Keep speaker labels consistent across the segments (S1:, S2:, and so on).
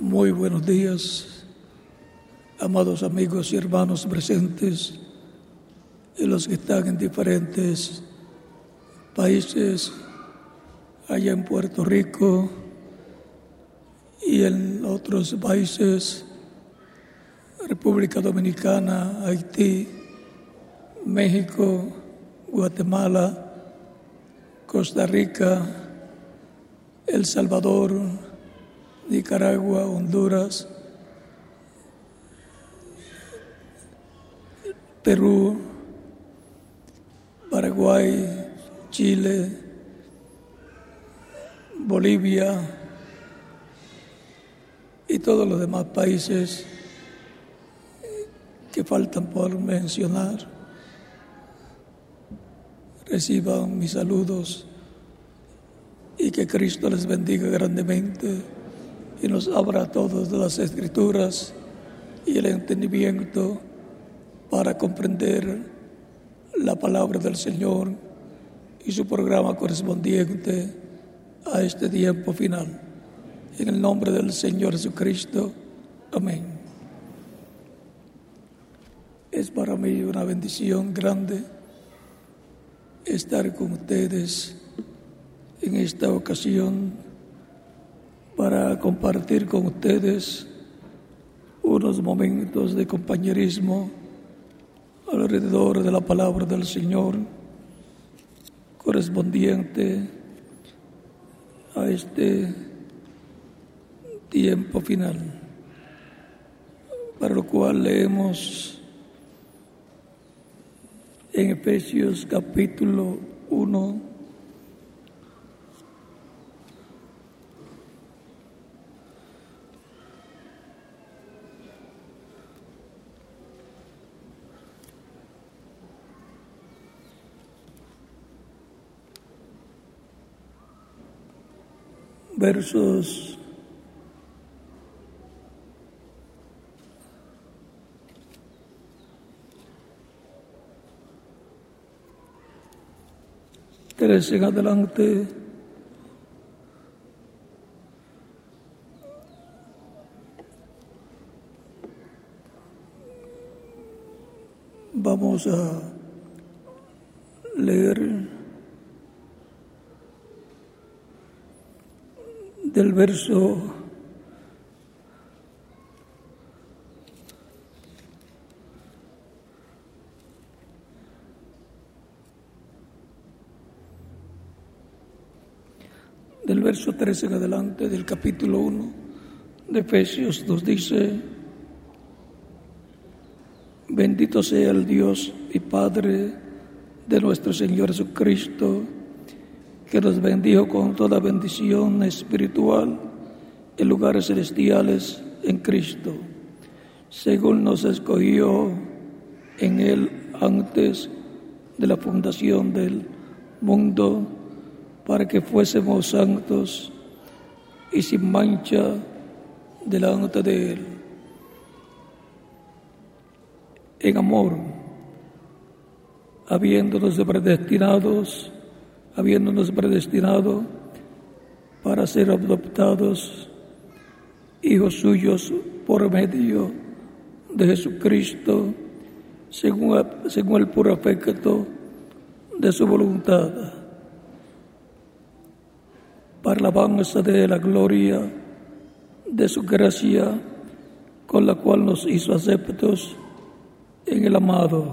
S1: Muy buenos días, amados amigos y hermanos presentes y los que están en diferentes países, allá en Puerto Rico y en otros países, República Dominicana, Haití, México, Guatemala, Costa Rica, El Salvador, Nicaragua, Honduras, Perú, Paraguay, Chile, Bolivia y todos los demás países que faltan por mencionar. Reciban mis saludos y que Cristo les bendiga grandemente y nos abra todas las escrituras y el entendimiento para comprender la palabra del Señor y su programa correspondiente a este tiempo final. En el nombre del Señor Jesucristo. Amén. Es para mí una bendición grande estar con ustedes en esta ocasión para compartir con ustedes unos momentos de compañerismo alrededor de la palabra del Señor correspondiente a este tiempo final, para lo cual leemos en Efesios capítulo 1, versos tres en adelante. Vamos a leer del verso del verso 13 en adelante del capítulo 1 de Efesios nos dice, bendito sea el Dios y Padre de nuestro Señor Jesucristo, que nos bendijo con toda bendición espiritual en lugares celestiales en Cristo, según nos escogió en Él antes de la fundación del mundo, para que fuésemos santos y sin mancha delante de Él. En amor, habiéndonos predestinados, habiéndonos predestinado para ser adoptados hijos suyos por medio de Jesucristo, según, según el puro afecto de su voluntad, para la alabanza de la gloria de su gracia, con la cual nos hizo aceptos en el amado,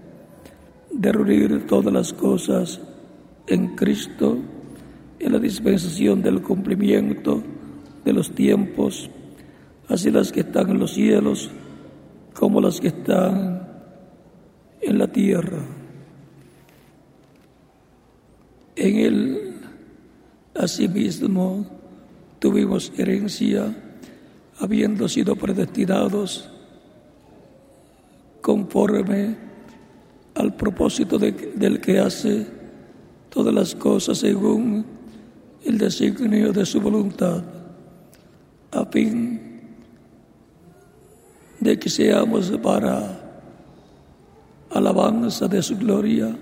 S1: de reunir todas las cosas en Cristo, en la dispensación del cumplimiento de los tiempos, así las que están en los cielos como las que están en la tierra. En él, asimismo, tuvimos herencia, habiendo sido predestinados conforme al propósito del que hace todas las cosas según el designio de su voluntad, a fin de que seamos para alabanza de su gloria.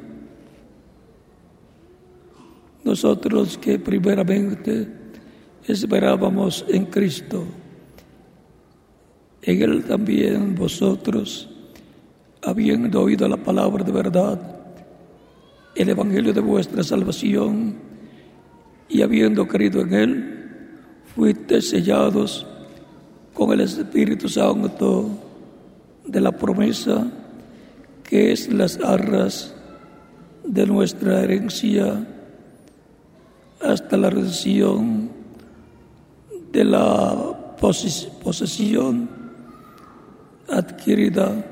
S1: Nosotros que primeramente esperábamos en Cristo, en Él también vosotros, habiendo oído la palabra de verdad, el Evangelio de vuestra salvación, y habiendo creído en Él, fuiste sellados con el Espíritu Santo de la promesa, que es las arras de nuestra herencia hasta la redención de la posesión adquirida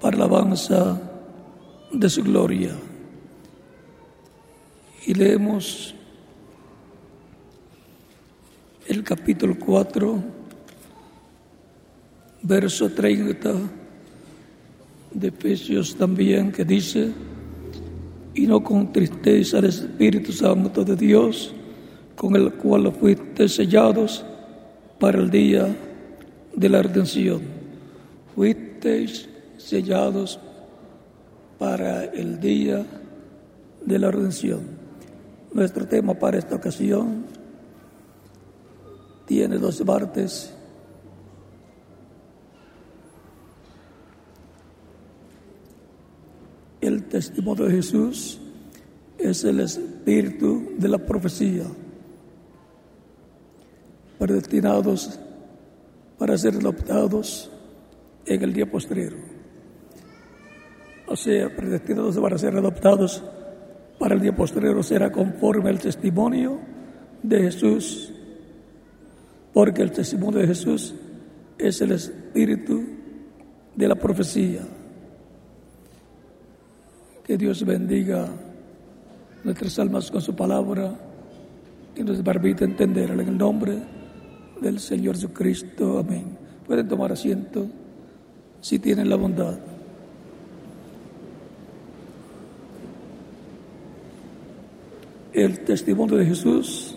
S1: para la alabanza de su gloria. Y leemos el capítulo 4, verso 30 de Efesios también, que dice, y no con tristeza al Espíritu Santo de Dios, con el cual fuiste sellados para el día de la redención. Fuisteis sellados para el día de la redención. Nuestro tema para esta ocasión tiene dos partes. El testimonio de Jesús es el espíritu de la profecía, predestinados para ser adoptados en el día posterior. O sea, predestinados para ser adoptados para el día posterior será conforme al testimonio de Jesús, porque el testimonio de Jesús es el espíritu de la profecía. Que Dios bendiga nuestras almas con su palabra y nos permita entenderla en el nombre del Señor Jesucristo. Amén. Pueden tomar asiento si tienen la bondad. El testimonio de Jesús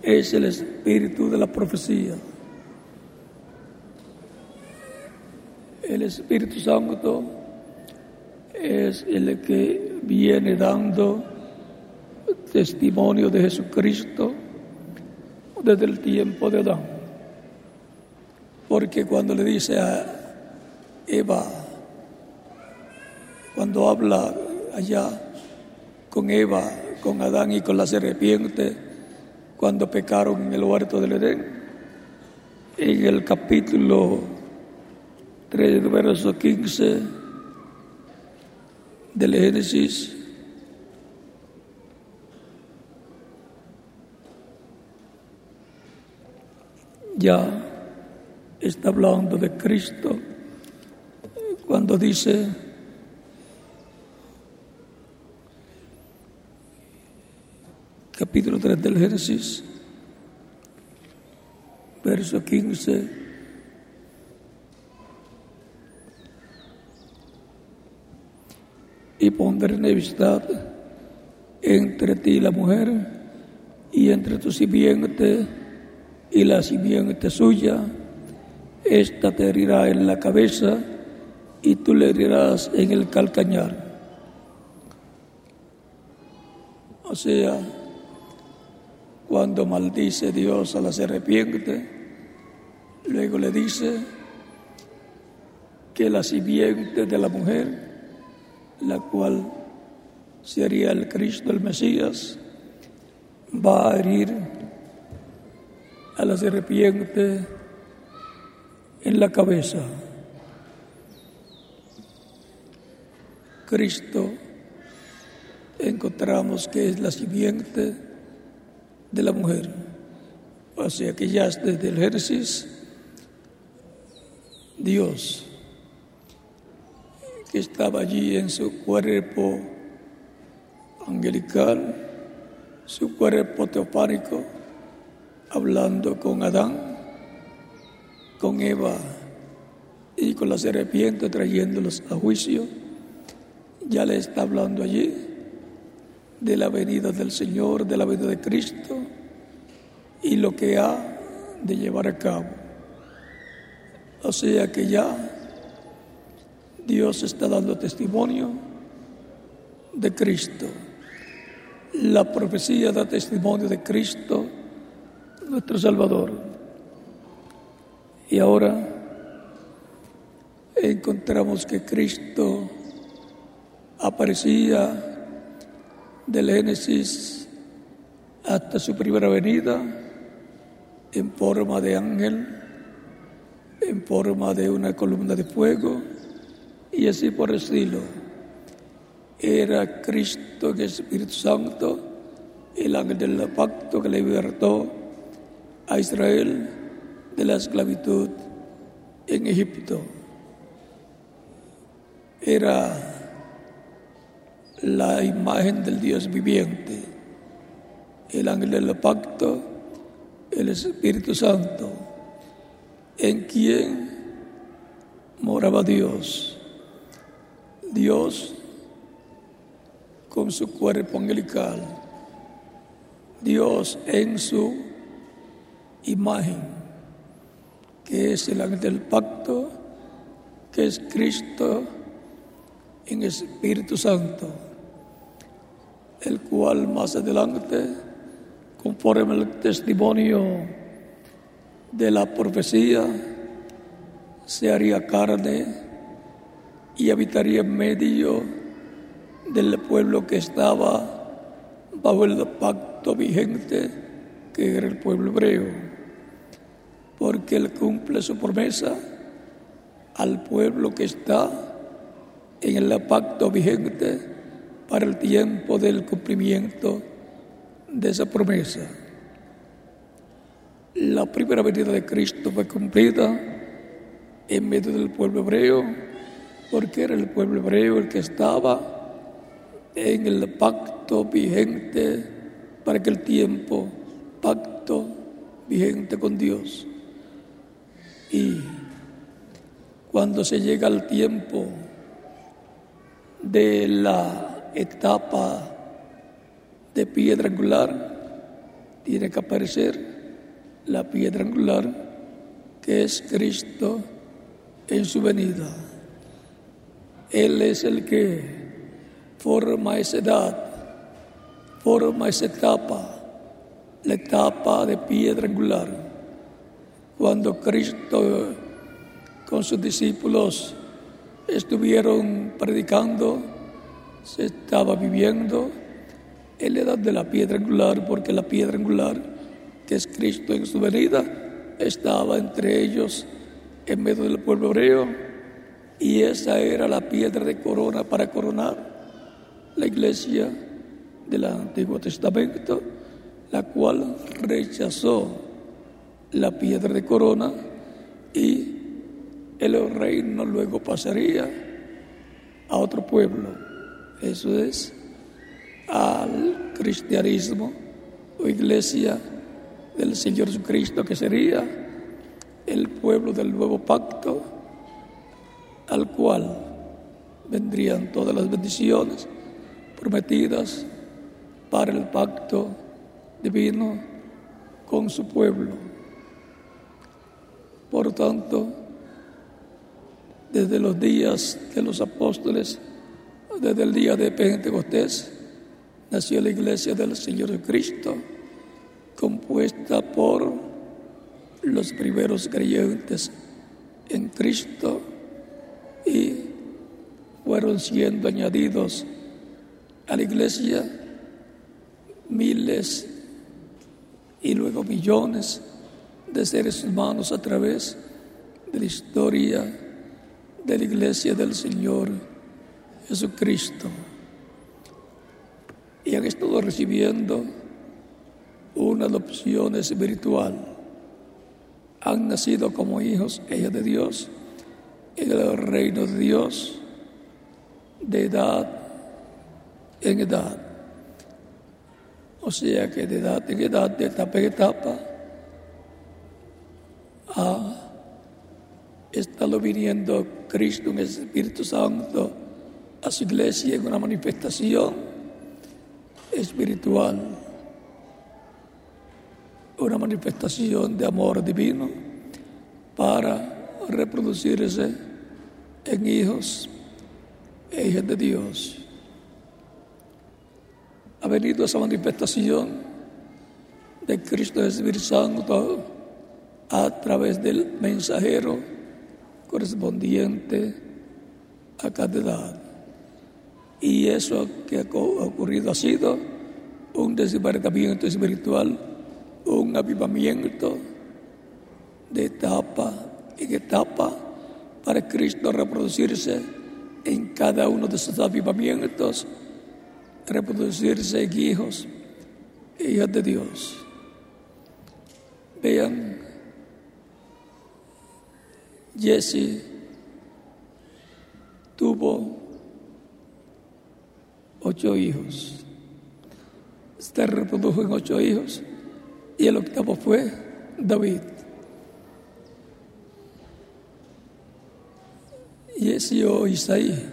S1: es el espíritu de la profecía. El Espíritu Santo es el que viene dando testimonio de Jesucristo desde el tiempo de Adán. Porque cuando le dice a Eva, cuando habla allá con Eva, con Adán y con la serpiente, cuando pecaron en el huerto del Edén, en el capítulo 3, verso 15, del Génesis. Ya está hablando de Cristo cuando dice capítulo 3 del Génesis, verso 15 y pondré enemistad entre ti y la mujer y entre tu simiente y la simiente suya. Esta te herirá en la cabeza y tú le herirás en el calcañar. O sea, cuando maldice Dios a la serpiente, luego le dice que la simiente de la mujer la cual sería el Cristo, el Mesías, va a herir a la serpiente en la cabeza. Cristo encontramos que es la simiente de la mujer. O sea que ya desde el Génesis, Dios que estaba allí en su cuerpo angelical, su cuerpo teopánico, hablando con Adán, con Eva y con la serpiente trayéndolos a juicio, ya le está hablando allí de la venida del Señor, de la venida de Cristo y lo que ha de llevar a cabo. O sea que ya Dios está dando testimonio de Cristo. La profecía da testimonio de Cristo, nuestro Salvador. Y ahora encontramos que Cristo aparecía del Génesis hasta su primera venida en forma de ángel, en forma de una columna de fuego y así por el estilo. Era Cristo el Espíritu Santo, el ángel del pacto que libertó a Israel de la esclavitud en Egipto. Era la imagen del Dios viviente, el ángel del pacto, el Espíritu Santo, en quien moraba Dios. Dios con su cuerpo angelical, Dios en su imagen, que es el ángel del pacto, que es Cristo en Espíritu Santo, el cual más adelante, conforme al testimonio de la profecía, se haría carne y habitaría en medio del pueblo que estaba bajo el pacto vigente que era el pueblo hebreo, porque él cumple su promesa al pueblo que está en el pacto vigente para el tiempo del cumplimiento de esa promesa. La primera venida de Cristo fue cumplida en medio del pueblo hebreo porque era el pueblo hebreo el que estaba en el pacto vigente para aquel tiempo, pacto vigente con Dios. Y cuando se llega al tiempo de la etapa de piedra angular, tiene que aparecer la piedra angular que es Cristo en su venida. Él es el que forma esa edad, forma esa etapa, la etapa de piedra angular. Cuando Cristo con sus discípulos estuvieron predicando, se estaba viviendo en la edad de la piedra angular, porque la piedra angular, que es Cristo en su venida, estaba entre ellos en medio del pueblo hebreo y esa era la piedra de corona para coronar la iglesia del Antiguo Testamento, la cual rechazó la piedra de corona y el reino luego pasaría a otro pueblo. Eso es al cristianismo o iglesia del Señor Jesucristo, que sería el pueblo del nuevo pacto al cual vendrían todas las bendiciones prometidas para el pacto divino con su pueblo. Por tanto, desde los días de los apóstoles, desde el día de Pentecostés, nació la iglesia del Señor Cristo, compuesta por los primeros creyentes en Cristo y fueron siendo añadidos a la iglesia miles y luego millones de seres humanos a través de la historia de la iglesia del Señor Jesucristo. Y han estado recibiendo una adopción espiritual. Han nacido como hijos, ellos de Dios en el reino de Dios de edad en edad. O sea que de edad en edad, de etapa en etapa, ha estado viniendo Cristo el Espíritu Santo a su iglesia en una manifestación espiritual, una manifestación de amor divino para reproducirse en hijos e hijas de Dios. Ha venido esa manifestación de Cristo Espíritu Santo a través del mensajero correspondiente a cada edad. Y eso que ha ocurrido ha sido un desbarcamiento espiritual, un avivamiento de etapa en etapa para Cristo reproducirse en cada uno de esos avivamientos, reproducirse en hijos hijas de Dios. Vean Jesse tuvo ocho hijos. Se reprodujo en ocho hijos y el octavo fue David. Jesse o Isaí.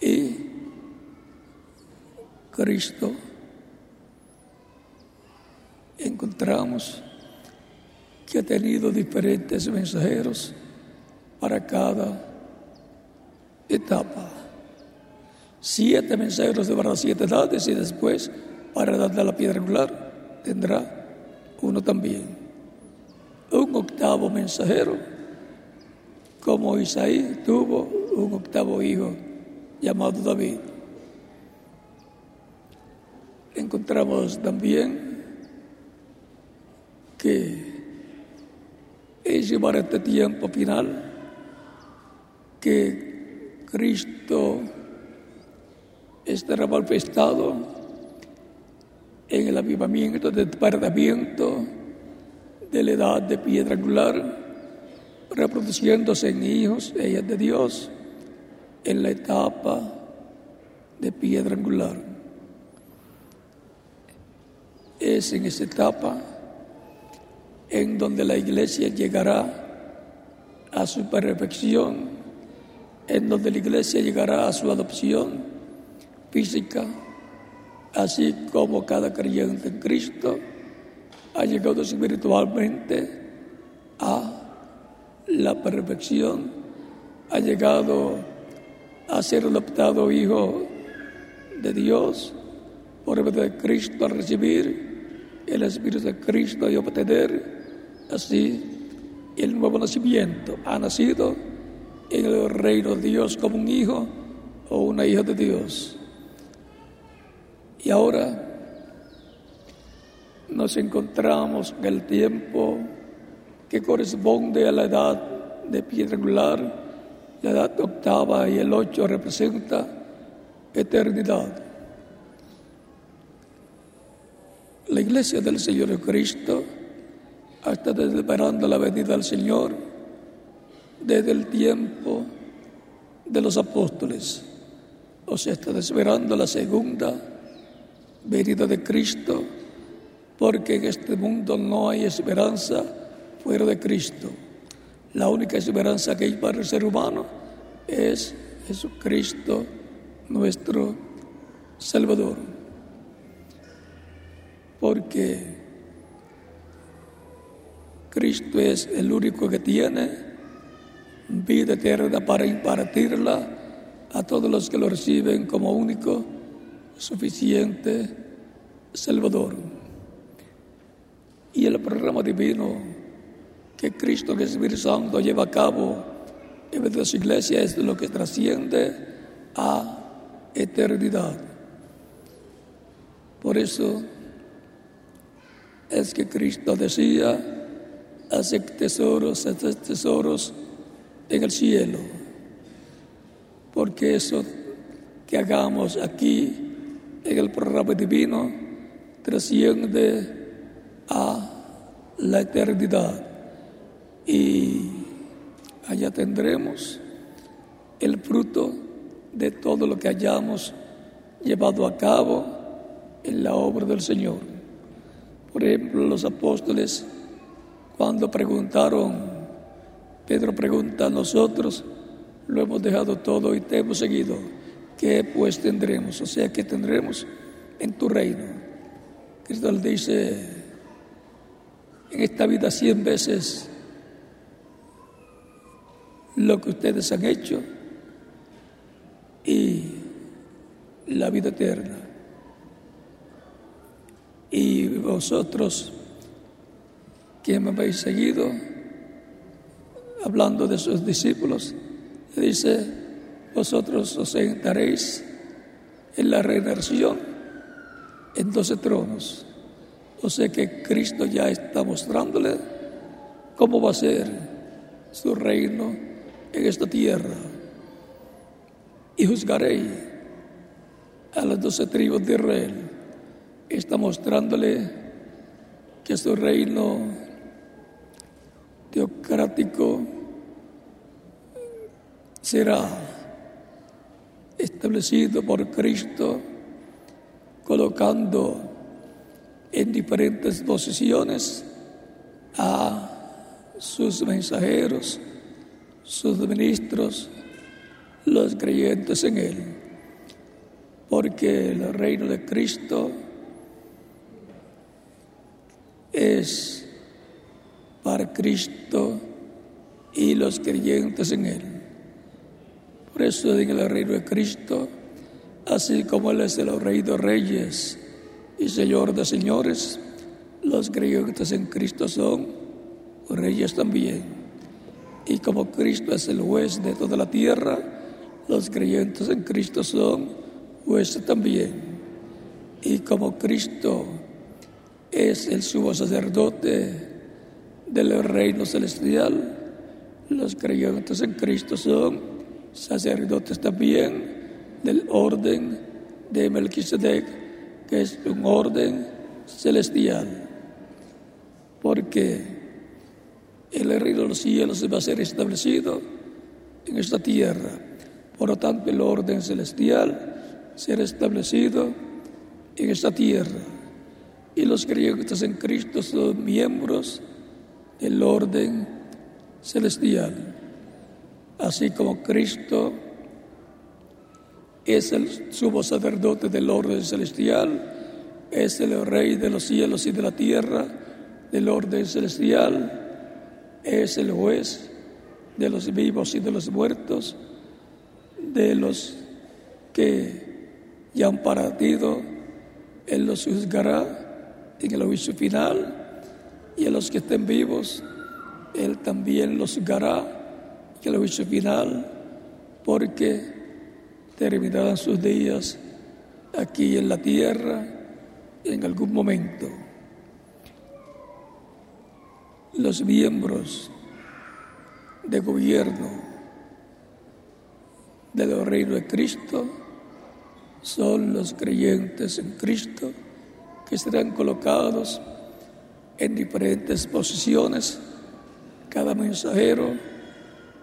S1: Y Cristo encontramos que ha tenido diferentes mensajeros para cada etapa. Siete mensajeros para siete edades y después, para de la piedra angular, tendrá uno también. Un octavo mensajero, como Isaí tuvo un octavo hijo llamado David. Encontramos también que es llevar este tiempo final que Cristo estará manifestado en el avivamiento del perdimiento de la edad de piedra angular, reproduciéndose en hijos e hijas de Dios en la etapa de piedra angular. Es en esa etapa en donde la iglesia llegará a su perfección, en donde la iglesia llegará a su adopción física, así como cada creyente en Cristo ha llegado espiritualmente a la perfección, ha llegado a ser adoptado hijo de Dios por medio de Cristo a recibir el Espíritu de Cristo y obtener Así, el nuevo nacimiento ha nacido en el reino de Dios como un hijo o una hija de Dios. Y ahora nos encontramos en el tiempo que corresponde a la edad de piedra angular, la edad octava y el ocho representa eternidad. La iglesia del Señor Cristo hasta esperando la venida del Señor desde el tiempo de los apóstoles. O sea, está esperando la segunda venida de Cristo, porque en este mundo no hay esperanza fuera de Cristo. La única esperanza que hay para el ser humano es Jesucristo, nuestro Salvador. Porque Cristo es el único que tiene vida eterna para impartirla a todos los que lo reciben como único, suficiente Salvador. Y el programa divino que Cristo, que Espíritu Santo, lleva a cabo en su iglesia es lo que trasciende a eternidad. Por eso es que Cristo decía, hace tesoros, hace tesoros en el cielo. Porque eso que hagamos aquí en el programa divino trasciende a la eternidad. Y allá tendremos el fruto de todo lo que hayamos llevado a cabo en la obra del Señor. Por ejemplo, los apóstoles Cuando preguntaron, Pedro pregunta a nosotros, lo hemos dejado todo y te hemos seguido. ¿Qué pues tendremos? O sea, ¿qué tendremos en tu reino? Cristo le dice, en esta vida cien veces lo que ustedes han hecho y la vida eterna. Y vosotros que me habéis seguido, hablando de sus discípulos, dice, vosotros os sentaréis en la redención en doce tronos. O sea que Cristo ya está mostrándole cómo va a ser su reino en esta tierra. Y juzgaré a las doce tribus de Israel. Está mostrándole que su reino teocrático será establecido por Cristo colocando en diferentes posiciones a sus mensajeros, sus ministros, los creyentes en Él. Porque el reino de Cristo es para Cristo y los creyentes en Él. En el reino de Cristo, así como Él es el rey de reyes y Señor de señores, los creyentes en Cristo son reyes también. Y como Cristo es el juez de toda la tierra, los creyentes en Cristo son jueces también. Y como Cristo es el sumo sacerdote del reino celestial. Los creyentes en Cristo son sacerdotes también del orden de Melquisedec, que es un orden celestial. Porque el reino de los cielos va a ser establecido en esta tierra. Por lo tanto, el orden celestial será establecido en esta tierra. Y los creyentes en Cristo son miembros el orden celestial. Así como Cristo es el sumo sacerdote del orden celestial, es el rey de los cielos y de la tierra del orden celestial, es el juez de los vivos y de los muertos, de los que ya han partido, Él los juzgará en el juicio final y a los que estén vivos, Él también los juzgará y el juicio final, porque terminarán sus días aquí en la tierra en algún momento. Los miembros de gobierno del reino de Cristo son los creyentes en Cristo que serán colocados en diferentes posiciones, cada mensajero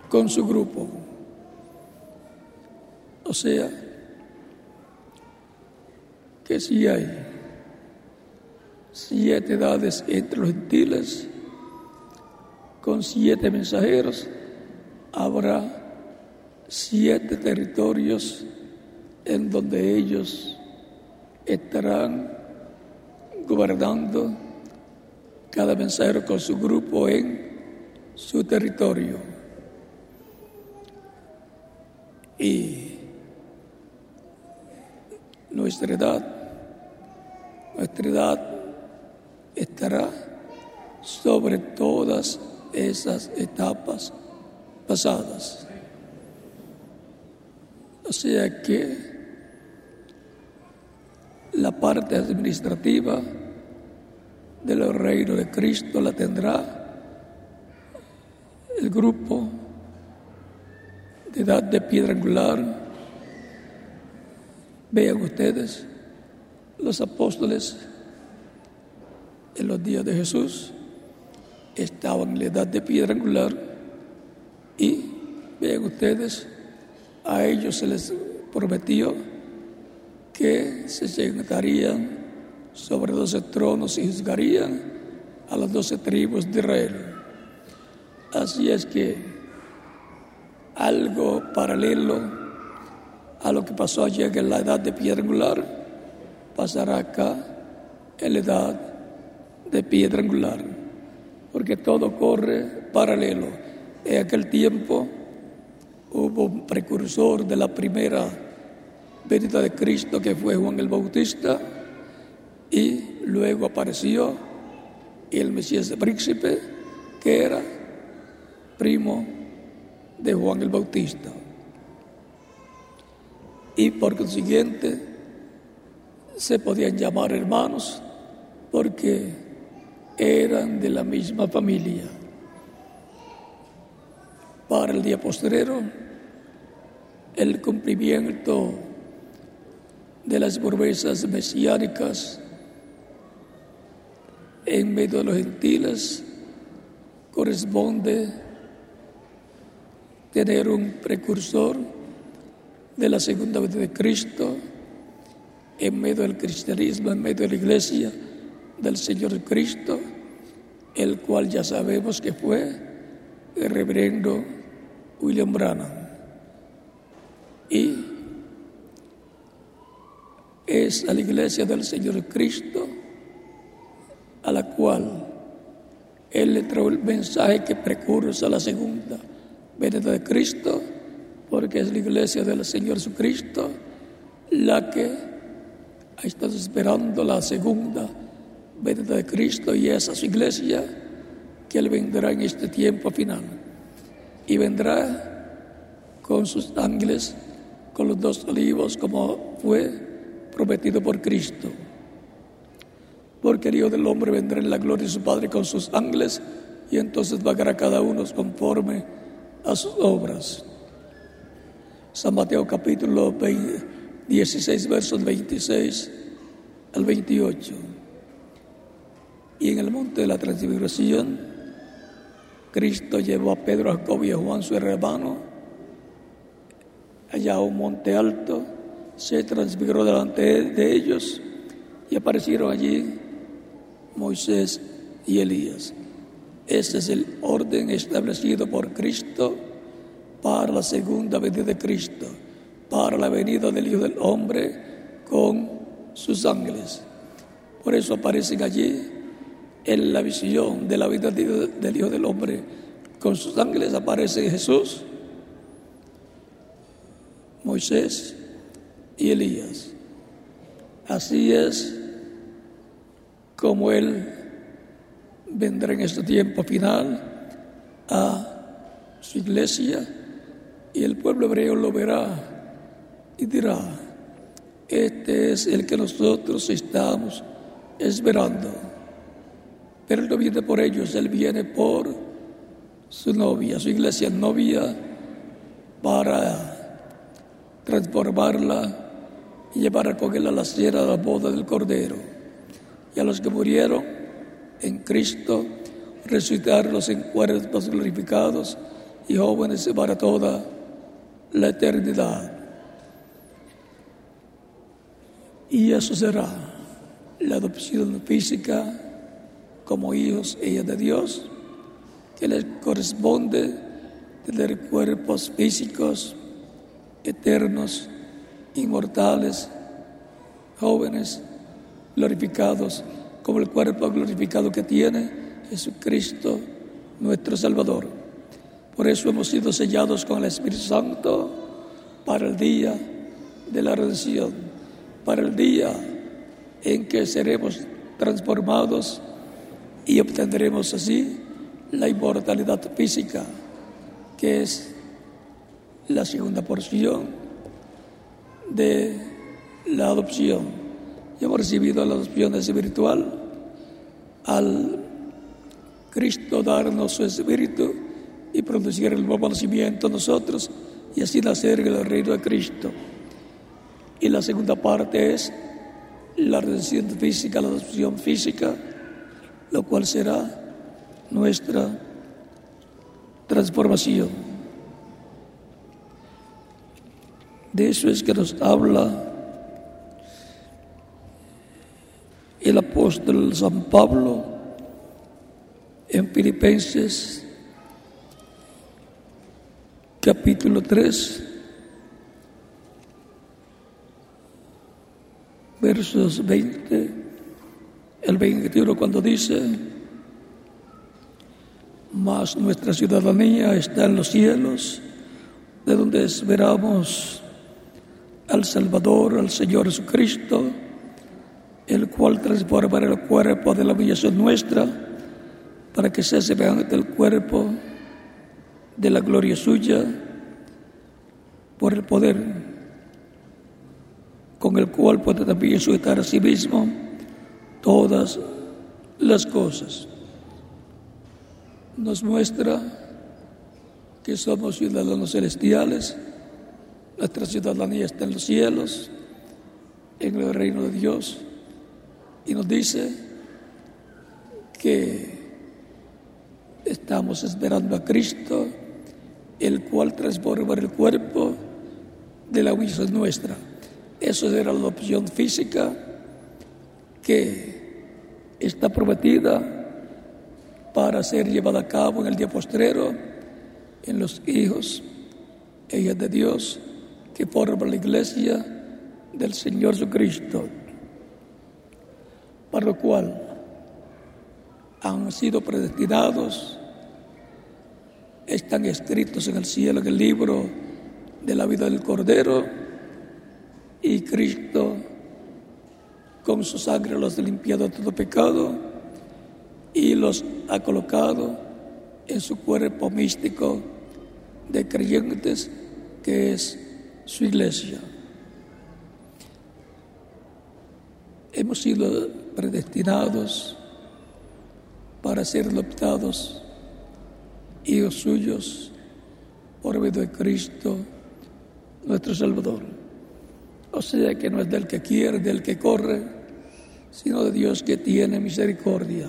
S1: con su grupo. O sea, que si hay siete edades entre los gentiles, con siete mensajeros, habrá siete territorios en donde ellos estarán gobernando cada mensajero con su grupo en su territorio. Y nuestra edad, nuestra edad estará sobre todas esas etapas pasadas. O sea que la parte administrativa del reino de Cristo la tendrá el grupo edad de piedra angular. Vean ustedes, los apóstoles en los días de Jesús estaban en la edad de piedra angular y vean ustedes, a ellos se les prometió que se sentarían sobre doce tronos y juzgarían a las doce tribus de Israel. Así es que algo paralelo a lo que pasó ayer en la edad de piedra angular pasará acá en la edad de piedra angular, porque todo corre paralelo. En aquel tiempo hubo un precursor de la primera venida de Cristo que fue Juan el Bautista y luego apareció el Mesías Príncipe que era primo de Juan el Bautista. Y por consiguiente se podían llamar hermanos porque eran de la misma familia. Para el día postrero, el cumplimiento de las promesas mesiánicas en medio de los gentiles corresponde tener un precursor de la segunda vez de Cristo en medio del cristianismo, en medio de la iglesia del Señor Cristo, el cual ya sabemos que fue el reverendo William Branham. Y es a la iglesia del Señor Cristo a la cual Él le trajo el mensaje que precursa la segunda venida de Cristo, porque es la iglesia del Señor Jesucristo la que ha estado esperando la segunda venida de Cristo y es a su iglesia que Él vendrá en este tiempo final. Y vendrá con sus ángeles, con los dos olivos, como fue prometido por Cristo porque el Hijo del Hombre vendrá en la gloria de su Padre con sus ángeles y entonces pagará cada uno conforme a sus obras. San Mateo capítulo 16 versos 26 al 28. Y en el monte de la transfiguración, Cristo llevó a Pedro, a Jacob y a Juan su hermano allá a un monte alto, se transfiguró delante de ellos y aparecieron allí Moisés y Elías. Este es el orden establecido por Cristo para la segunda venida de Cristo, para la venida del Hijo del Hombre con sus ángeles. Por eso aparecen allí en la visión de la vida del Hijo del Hombre con sus ángeles aparece Jesús, Moisés y Elías. Así es como Él vendrá en este tiempo final a su iglesia y el pueblo hebreo lo verá y dirá, este es el que nosotros estamos esperando. Pero Él no viene por ellos, Él viene por su novia, su iglesia novia, para transformarla y llevar a con a la sierra de la boda del Cordero y a los que murieron en Cristo, resucitarlos en cuerpos glorificados y jóvenes para toda la eternidad. Y eso será la adopción física como hijos ella de Dios, que les corresponde tener cuerpos físicos eternos, inmortales, jóvenes glorificados como el cuerpo glorificado que tiene Jesucristo nuestro Salvador. Por eso hemos sido sellados con el Espíritu Santo para el día de la redención, para el día en que seremos transformados y obtendremos así la inmortalidad física, que es la segunda porción de la adopción y hemos recibido la adopción espiritual al Cristo darnos su espíritu y producir el nuevo nacimiento en nosotros y así nacer en el reino de Cristo. Y la segunda parte es la redención física, la adopción física, lo cual será nuestra transformación. De eso es que nos habla el apóstol San Pablo en Filipenses capítulo 3, versos 20, el 21 cuando dice, mas nuestra ciudadanía está en los cielos, de donde esperamos al Salvador, al Señor Jesucristo, el cual transforma el cuerpo de la humillación nuestra para que sea semejante el cuerpo de la gloria suya por el poder con el cual puede también sujetar a sí mismo todas las cosas. Nos muestra que somos ciudadanos celestiales, nuestra ciudadanía está en los cielos, en el reino de Dios, y nos dice que estamos esperando a Cristo, el cual transforma el cuerpo de la vida nuestra. Eso era la opción física que está prometida para ser llevada a cabo en el día postrero en los hijos e hijas de Dios que forman la iglesia del Señor Jesucristo, para lo cual han sido predestinados, están escritos en el cielo, en el libro de la vida del Cordero, y Cristo con su sangre los ha limpiado de todo pecado y los ha colocado en su cuerpo místico de creyentes que es su iglesia. Hemos sido predestinados para ser adoptados hijos suyos por medio de Cristo, nuestro Salvador. O sea que no es del que quiere, del que corre, sino de Dios que tiene misericordia.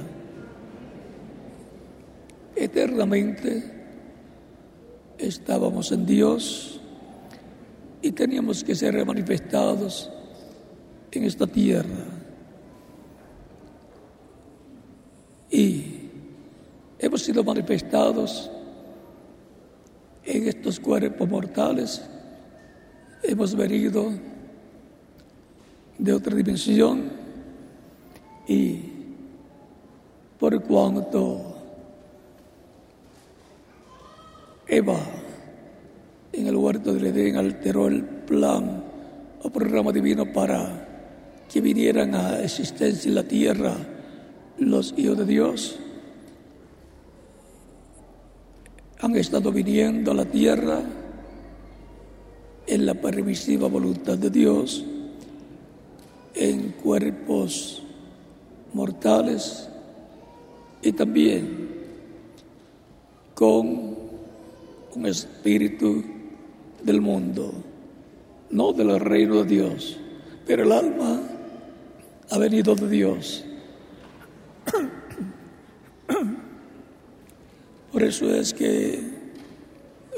S1: Eternamente estábamos en Dios y teníamos que ser manifestados en esta tierra. Y hemos sido manifestados en estos cuerpos mortales. Hemos venido de otra dimensión y por cuanto Eva en el huerto del Edén alteró el plan o programa divino para que vinieran a existencia en la tierra los hijos de Dios. Han estado viniendo a la tierra en la permisiva voluntad de Dios en cuerpos mortales y también con un espíritu del mundo, no del reino de Dios, pero el alma ha venido de Dios. Por eso es que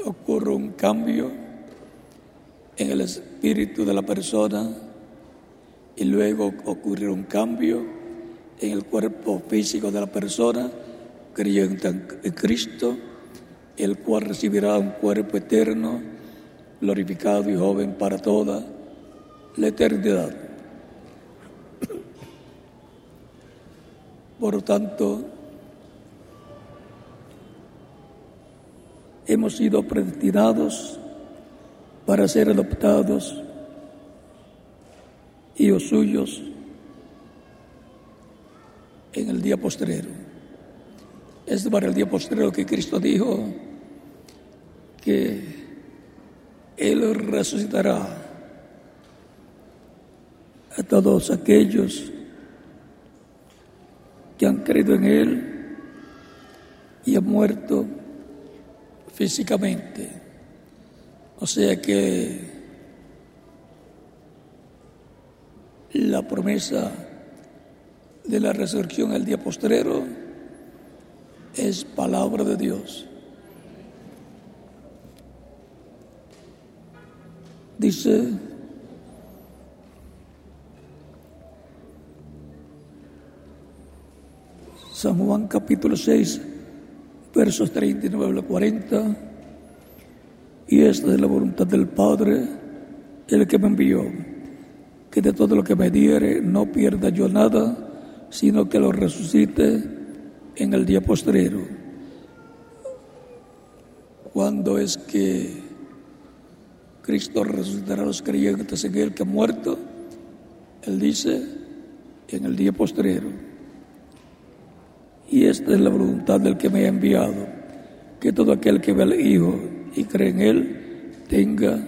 S1: ocurre un cambio en el espíritu de la persona y luego ocurre un cambio en el cuerpo físico de la persona creyente en Cristo, el cual recibirá un cuerpo eterno, glorificado y joven para toda la eternidad. Por tanto, hemos sido predestinados para ser adoptados hijos suyos en el día postrero. Es para el día postrero que Cristo dijo que Él resucitará a todos aquellos que han creído en Él y han muerto físicamente. O sea que la promesa de la resurrección el día postrero es palabra de Dios. Dice San Juan capítulo 6, versos 39 al 40. Y esta es la voluntad del Padre, el que me envió, que de todo lo que me diere no pierda yo nada, sino que lo resucite en el día postrero. Cuando es que Cristo resucitará a los creyentes en él que ha muerto? Él dice, en el día postrero. Y esta es la voluntad del que me ha enviado, que todo aquel que ve al Hijo y cree en Él tenga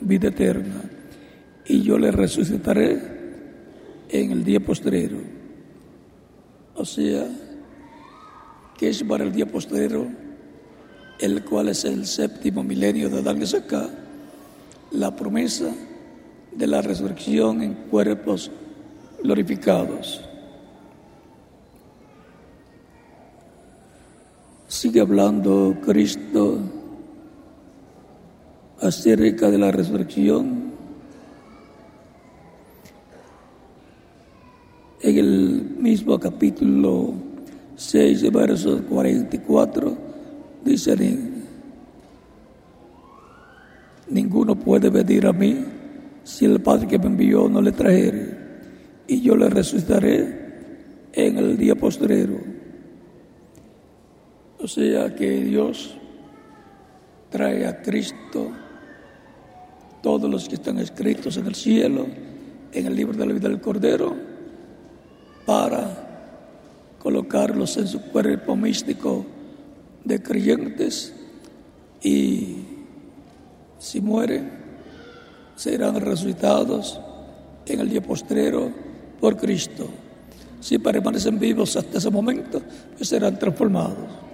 S1: vida eterna. Y yo le resucitaré en el día postrero. O sea, que es para el día postrero, el cual es el séptimo milenio de Adán y acá, la promesa de la resurrección en cuerpos glorificados. Sigue hablando Cristo acerca de la resurrección. En el mismo capítulo 6, verso 44, dice, ninguno puede venir a mí si el Padre que me envió no le trajere, y yo le resucitaré en el día postrero. O sea que Dios trae a Cristo todos los que están escritos en el cielo, en el libro de la vida del Cordero, para colocarlos en su cuerpo místico de creyentes y si mueren serán resucitados en el día postrero por Cristo. Si permanecen vivos hasta ese momento, pues serán transformados.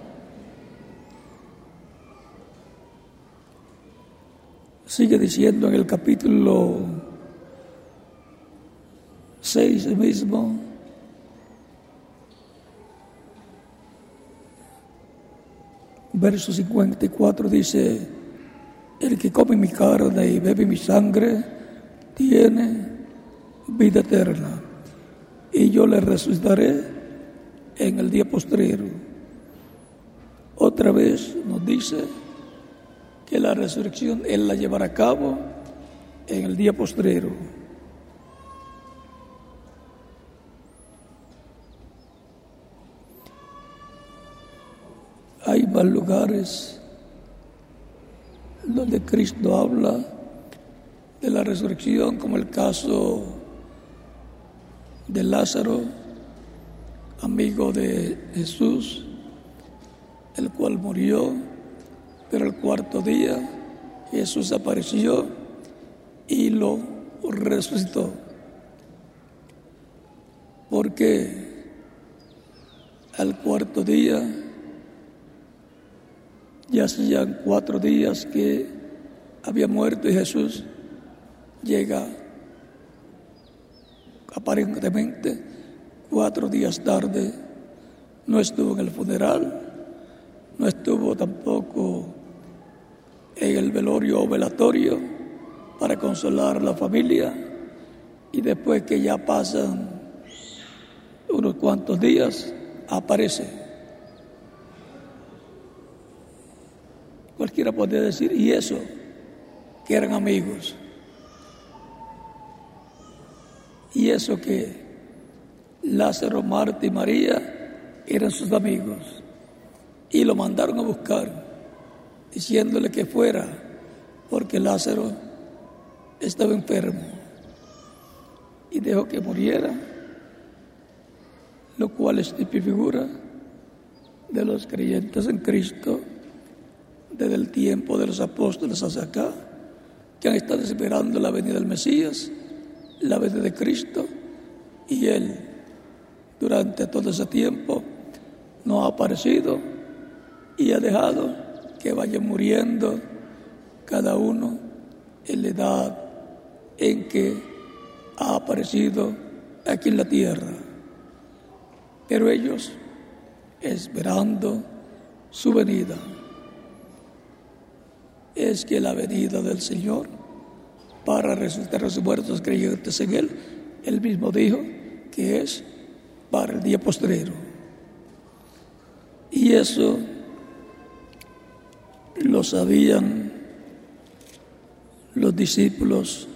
S1: Sigue diciendo en el capítulo 6 mismo, verso 54 dice, el que come mi carne y bebe mi sangre tiene vida eterna y yo le resucitaré en el día postrero. Otra vez nos dice que la resurrección Él la llevará a cabo en el día postrero. Hay más lugares donde Cristo habla de la resurrección, como el caso de Lázaro, amigo de Jesús, el cual murió, pero el cuarto día Jesús apareció y lo resucitó. Porque al cuarto día ya hacían cuatro días que había muerto y Jesús llega aparentemente cuatro días tarde. No estuvo en el funeral, no estuvo tampoco en el velorio o velatorio para consolar a la familia y después que ya pasan unos cuantos días aparece. Cualquiera podría decir, y eso, que eran amigos. Y eso que Lázaro, Marta y María eran sus amigos. Y lo mandaron a buscar, diciéndole que fuera, porque Lázaro estaba enfermo. Y dejó que muriera, lo cual es figura de los creyentes en Cristo desde el tiempo de los apóstoles hasta acá, que han estado esperando la venida del Mesías, la venida de Cristo, y Él durante todo ese tiempo no ha aparecido y ha dejado que vayan muriendo cada uno en la edad en que ha aparecido aquí en la tierra. Pero ellos esperando su venida es que la venida del Señor para resucitar a los muertos creyentes en Él, Él mismo dijo que es para el día postrero. Y eso lo sabían los discípulos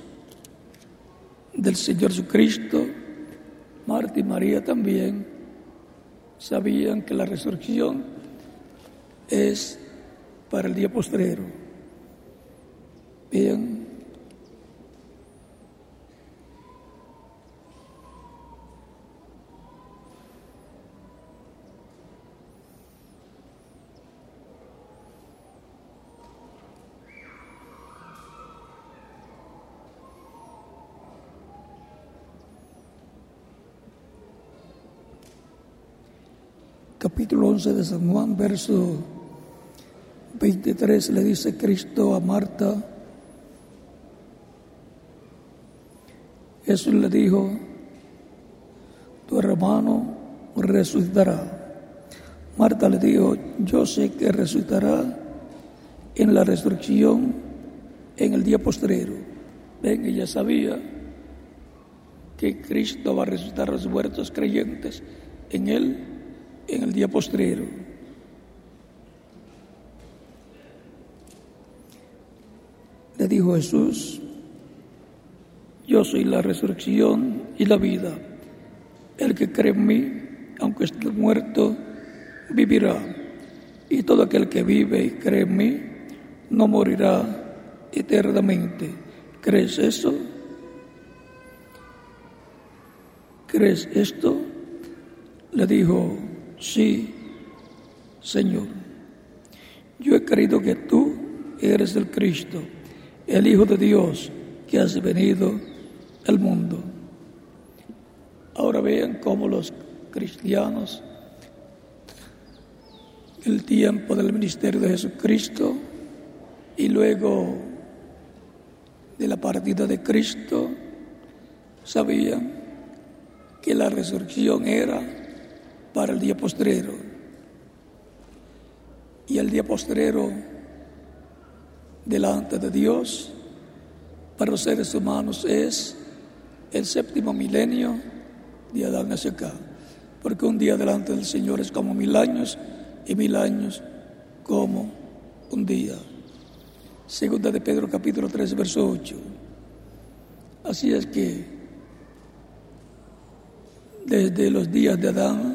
S1: del Señor Jesucristo, Marta y María también sabían que la resurrección es para el día postrero. Bien, capítulo 11 de San Juan, verso 23, le dice Cristo a Marta, Jesús le dijo, tu hermano resucitará. Marta le dijo, yo sé que resucitará en la resurrección en el día postrero. Ven, ella sabía que Cristo va a resucitar a los muertos creyentes en él en el día postrero. Le dijo Jesús, yo soy la resurrección y la vida. El que cree en mí, aunque esté muerto, vivirá. Y todo aquel que vive y cree en mí, no morirá eternamente. ¿Crees eso? ¿Crees esto? Le dijo sí, Señor, yo he creído que tú eres el Cristo, el Hijo de Dios que has venido al mundo. Ahora vean cómo los cristianos, el tiempo del ministerio de Jesucristo y luego de la partida de Cristo, sabían que la resurrección era para el día postrero. Y el día postrero delante de Dios para los seres humanos es el séptimo milenio de Adán hacia acá. Porque un día delante del Señor es como mil años y mil años como un día. Segunda de Pedro capítulo 3 verso 8. Así es que desde los días de Adán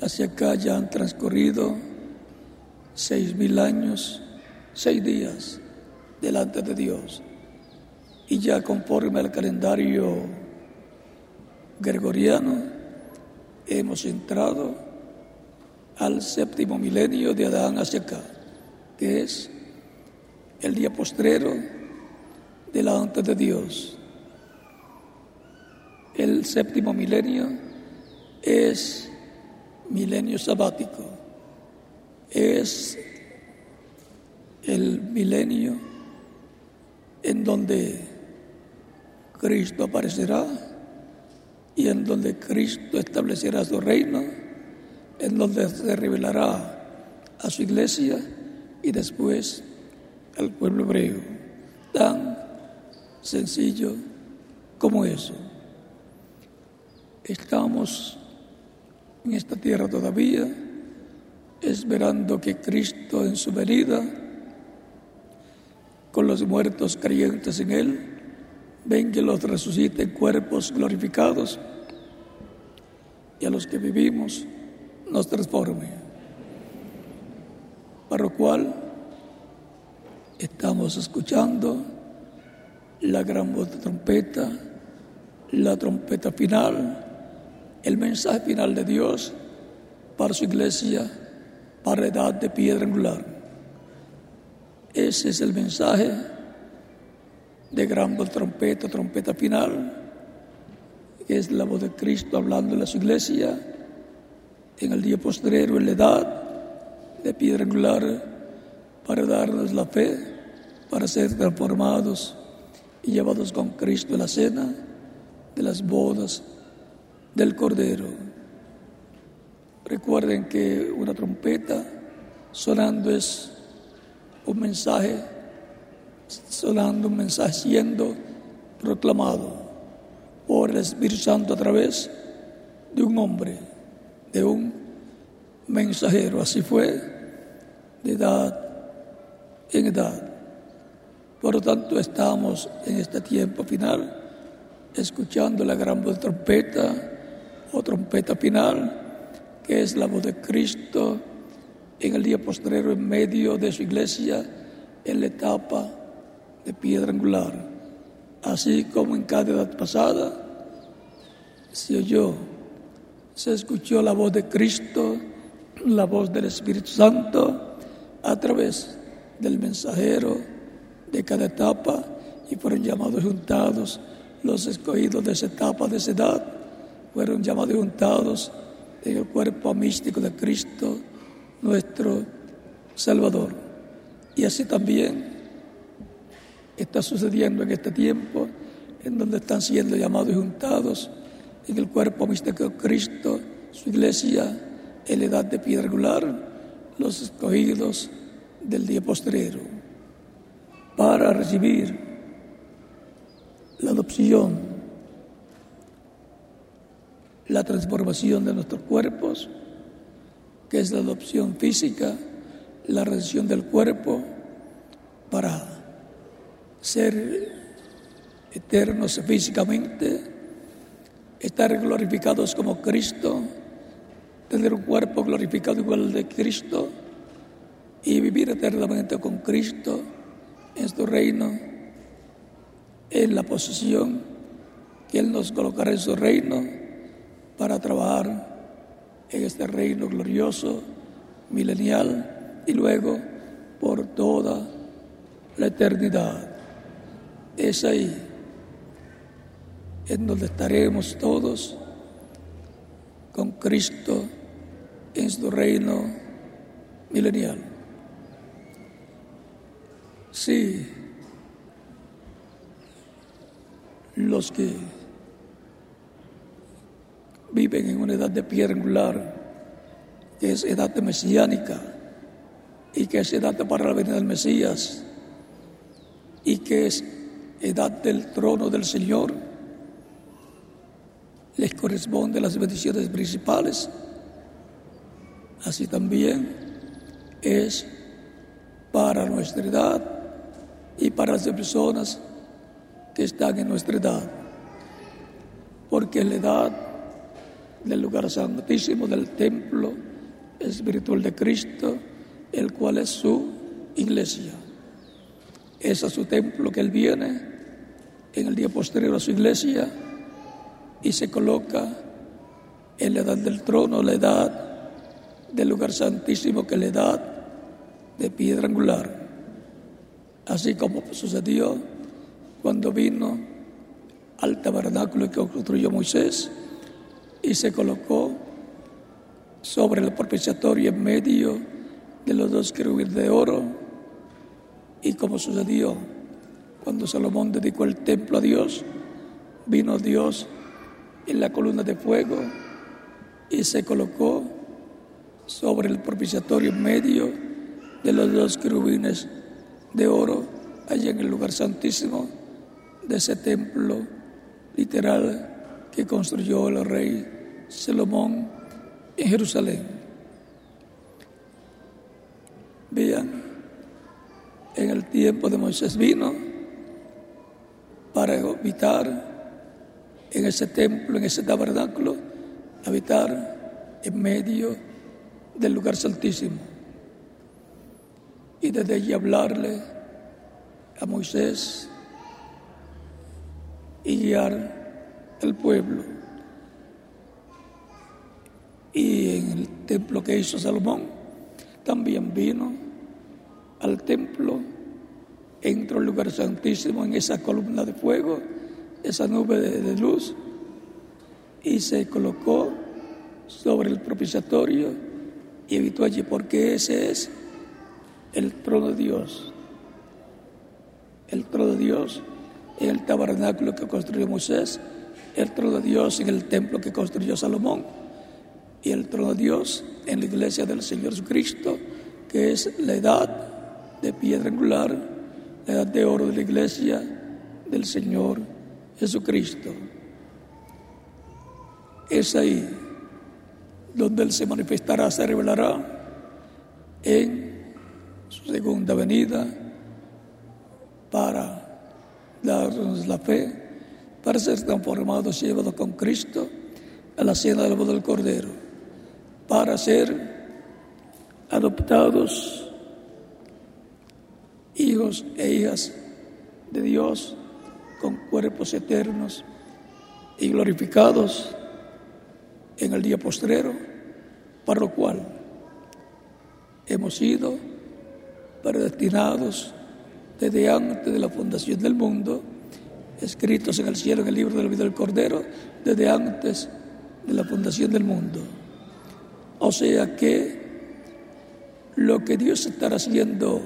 S1: Hacia acá ya han transcurrido seis mil años, seis días delante de Dios. Y ya conforme al calendario gregoriano, hemos entrado al séptimo milenio de Adán hacia acá, que es el día postrero delante de Dios. El séptimo milenio es milenio sabático. Es el milenio en donde Cristo aparecerá y en donde Cristo establecerá su reino, en donde se revelará a su iglesia y después al pueblo hebreo. Tan sencillo como eso. Estamos en esta tierra todavía, esperando que Cristo en su venida, con los muertos creyentes en Él, venga y los resucite en cuerpos glorificados y a los que vivimos nos transforme. Para lo cual estamos escuchando la gran voz de trompeta, la trompeta final el mensaje final de Dios para su iglesia, para la edad de piedra angular. Ese es el mensaje de gran trompeta, trompeta final, que es la voz de Cristo hablando a su iglesia en el día postrero, en la edad de piedra angular, para darnos la fe, para ser transformados y llevados con Cristo a la cena de las bodas del Cordero. Recuerden que una trompeta sonando es un mensaje, sonando un mensaje siendo proclamado por el Espíritu Santo a través de un hombre, de un mensajero. Así fue de edad en edad. Por lo tanto, estamos en este tiempo final escuchando la gran voz de trompeta o trompeta final, que es la voz de Cristo en el día postrero en medio de su iglesia, en la etapa de piedra angular. Así como en cada edad pasada se oyó, se escuchó la voz de Cristo, la voz del Espíritu Santo a través del mensajero de cada etapa y fueron llamados juntados los escogidos de esa etapa, de esa edad, fueron llamados y juntados en el cuerpo místico de Cristo, nuestro Salvador. Y así también está sucediendo en este tiempo, en donde están siendo llamados y juntados en el cuerpo místico de Cristo, su iglesia, en la edad de piedra regular, los escogidos del día postrero, para recibir la adopción, la transformación de nuestros cuerpos, que es la adopción física, la redención del cuerpo para ser eternos físicamente, estar glorificados como Cristo, tener un cuerpo glorificado igual al de Cristo y vivir eternamente con Cristo en su reino, en la posición que Él nos colocará en su reino para trabajar en este reino glorioso, milenial y luego por toda la eternidad. Es ahí en donde estaremos todos con Cristo en su reino milenial. Sí, los que viven en una edad de piedra angular, que es edad mesiánica, y que es edad para la venida del Mesías, y que es edad del trono del Señor, les corresponde las bendiciones principales. Así también es para nuestra edad y para las personas que están en nuestra edad. Porque la edad del lugar santísimo del templo espiritual de Cristo, el cual es su iglesia. Es a su templo que Él viene en el día posterior a su iglesia y se coloca en la edad del trono, la edad del lugar santísimo, que la edad de piedra angular. Así como sucedió cuando vino al tabernáculo que construyó Moisés y se colocó sobre el propiciatorio en medio de los dos querubines de oro. Y como sucedió cuando Salomón dedicó el templo a Dios, vino Dios en la columna de fuego y se colocó sobre el propiciatorio en medio de los dos querubines de oro, allá en el lugar santísimo de ese templo literal que construyó el rey Salomón en Jerusalén. Vean, en el tiempo de Moisés vino para habitar en ese templo, en ese tabernáculo, habitar en medio del lugar santísimo. Y desde allí hablarle a Moisés y guiar al pueblo y en el templo que hizo Salomón, también vino al templo, entró al lugar santísimo en esa columna de fuego, esa nube de, luz, y se colocó sobre el propiciatorio y evitó allí, porque ese es el trono de Dios. El trono de Dios en el tabernáculo que construyó Moisés, el trono de Dios en el templo que construyó Salomón y el trono de Dios en la iglesia del Señor Jesucristo, que es la edad de piedra angular, la edad de oro de la iglesia del Señor Jesucristo. Es ahí donde Él se manifestará, se revelará en su segunda venida para darnos la fe, para ser transformados y llevados con Cristo a la cena del del Cordero, para ser adoptados hijos e hijas de Dios con cuerpos eternos y glorificados en el día postrero, para lo cual hemos sido predestinados desde antes de la fundación del mundo, escritos en el cielo en el libro de la vida del Cordero, desde antes de la fundación del mundo. O sea que lo que Dios estará haciendo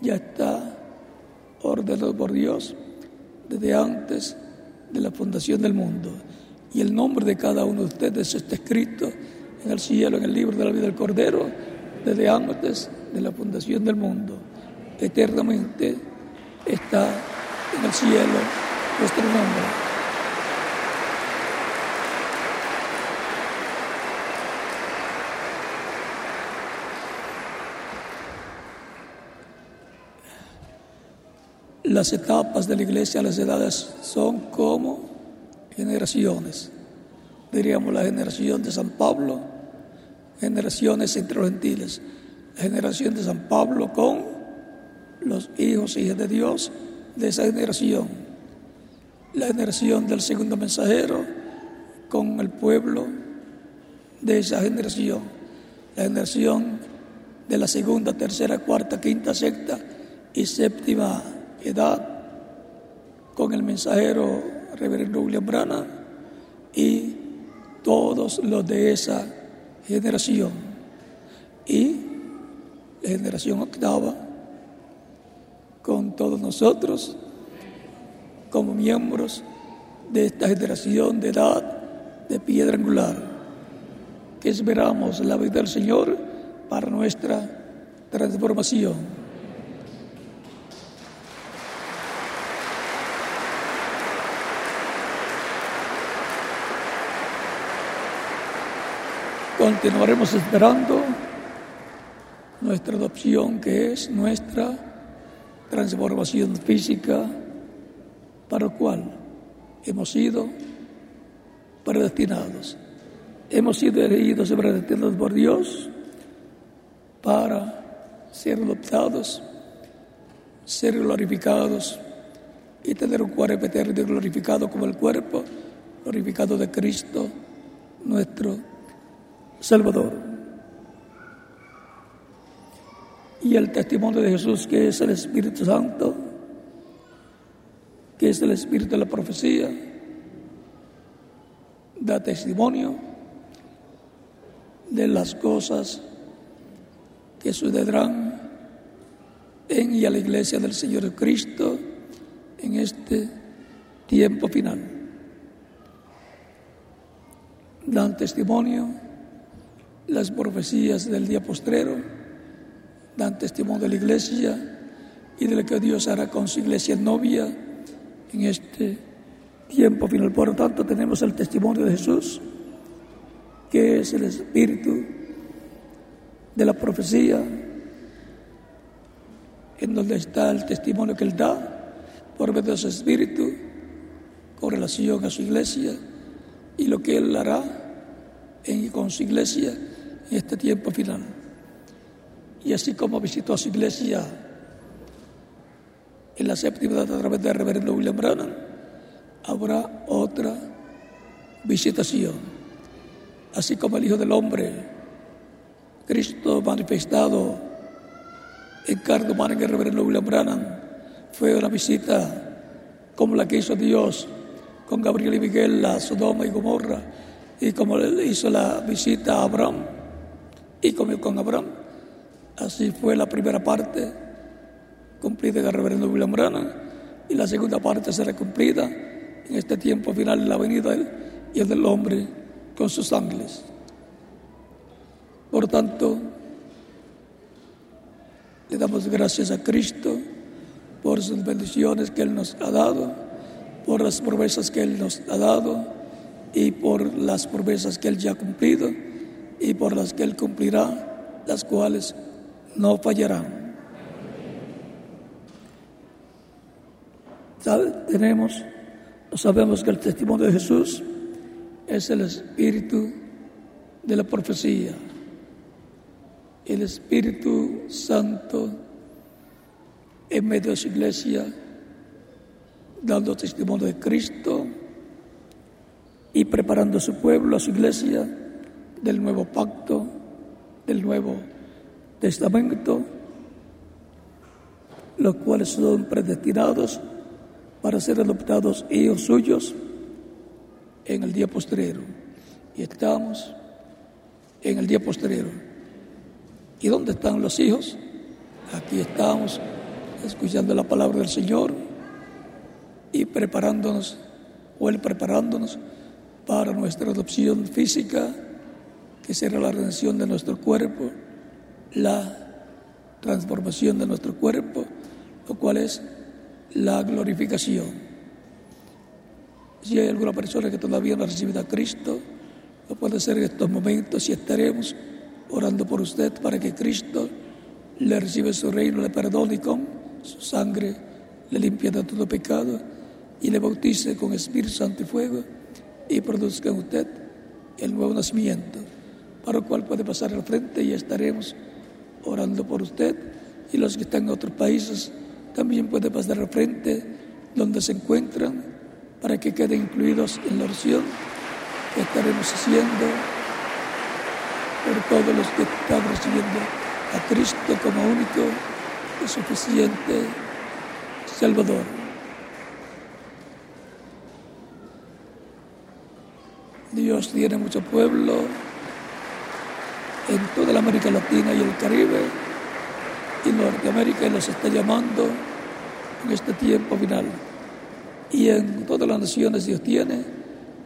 S1: ya está ordenado por Dios desde antes de la fundación del mundo. Y el nombre de cada uno de ustedes está escrito en el cielo, en el libro de la vida del Cordero, desde antes de la fundación del mundo. Eternamente está en el cielo nuestro nombre. Las etapas de la iglesia, las edades son como generaciones. Diríamos la generación de San Pablo, generaciones entre gentiles. La generación de San Pablo con los hijos y hijas de Dios de esa generación. La generación del segundo mensajero con el pueblo de esa generación. La generación de la segunda, tercera, cuarta, quinta, sexta y séptima edad con el mensajero reverendo William Brana y todos los de esa generación. Y generación octava con todos nosotros como miembros de esta generación de edad de piedra angular, que esperamos la vida del Señor para nuestra transformación. Continuaremos esperando nuestra adopción, que es nuestra transformación física, para lo cual hemos sido predestinados. Hemos sido elegidos y predestinados por Dios para ser adoptados, ser glorificados y tener un cuerpo eterno glorificado como el cuerpo glorificado de Cristo, nuestro Salvador. Y el testimonio de Jesús, que es el Espíritu Santo, que es el Espíritu de la profecía, da testimonio de las cosas que sucederán en y a la iglesia del Señor Cristo en este tiempo final. Dan testimonio las profecías del día postrero dan testimonio de la iglesia y de lo que Dios hará con su iglesia novia en este tiempo final. Por lo tanto, tenemos el testimonio de Jesús, que es el espíritu de la profecía, en donde está el testimonio que Él da por medio de su espíritu con relación a su iglesia y lo que Él hará en, con su iglesia en este tiempo final. Y así como visitó a su iglesia en la séptima edad a través del reverendo William Brannan, habrá otra visitación. Así como el Hijo del Hombre, Cristo manifestado en carne humana en el reverendo William Brannan, fue una visita como la que hizo Dios con Gabriel y Miguel a Sodoma y Gomorra, y como le hizo la visita a Abraham y comió con Abraham. Así fue la primera parte cumplida en el reverendo William Branham y la segunda parte será cumplida en este tiempo final de la venida y el del hombre con sus ángeles. Por tanto, le damos gracias a Cristo por sus bendiciones que Él nos ha dado, por las promesas que Él nos ha dado y por las promesas que Él ya ha cumplido y por las que Él cumplirá, las cuales no fallarán. tenemos, sabemos que el testimonio de Jesús es el espíritu de la profecía, el Espíritu Santo en medio de su iglesia, dando testimonio de Cristo y preparando a su pueblo, a su iglesia, del nuevo pacto, del nuevo testamento, los cuales son predestinados para ser adoptados hijos suyos en el día postrero. Y estamos en el día postrero. ¿Y dónde están los hijos? Aquí estamos escuchando la palabra del Señor y preparándonos, o Él preparándonos para nuestra adopción física, que será la redención de nuestro cuerpo, la transformación de nuestro cuerpo, lo cual es la glorificación. Si hay alguna persona que todavía no ha recibido a Cristo, lo puede hacer en estos momentos y estaremos orando por usted para que Cristo le reciba su reino, le perdone y con su sangre le limpie de todo pecado y le bautice con Espíritu Santo y fuego y produzca usted el nuevo nacimiento, para el cual puede pasar al frente y estaremos orando por usted y los que están en otros países también puede pasar al frente donde se encuentran para que queden incluidos en la oración que estaremos haciendo por todos los que están recibiendo a Cristo como único y suficiente Salvador. Dios tiene mucho pueblo en toda la América Latina y el Caribe y Norteamérica y los está llamando en este tiempo final. Y en todas las naciones Dios tiene,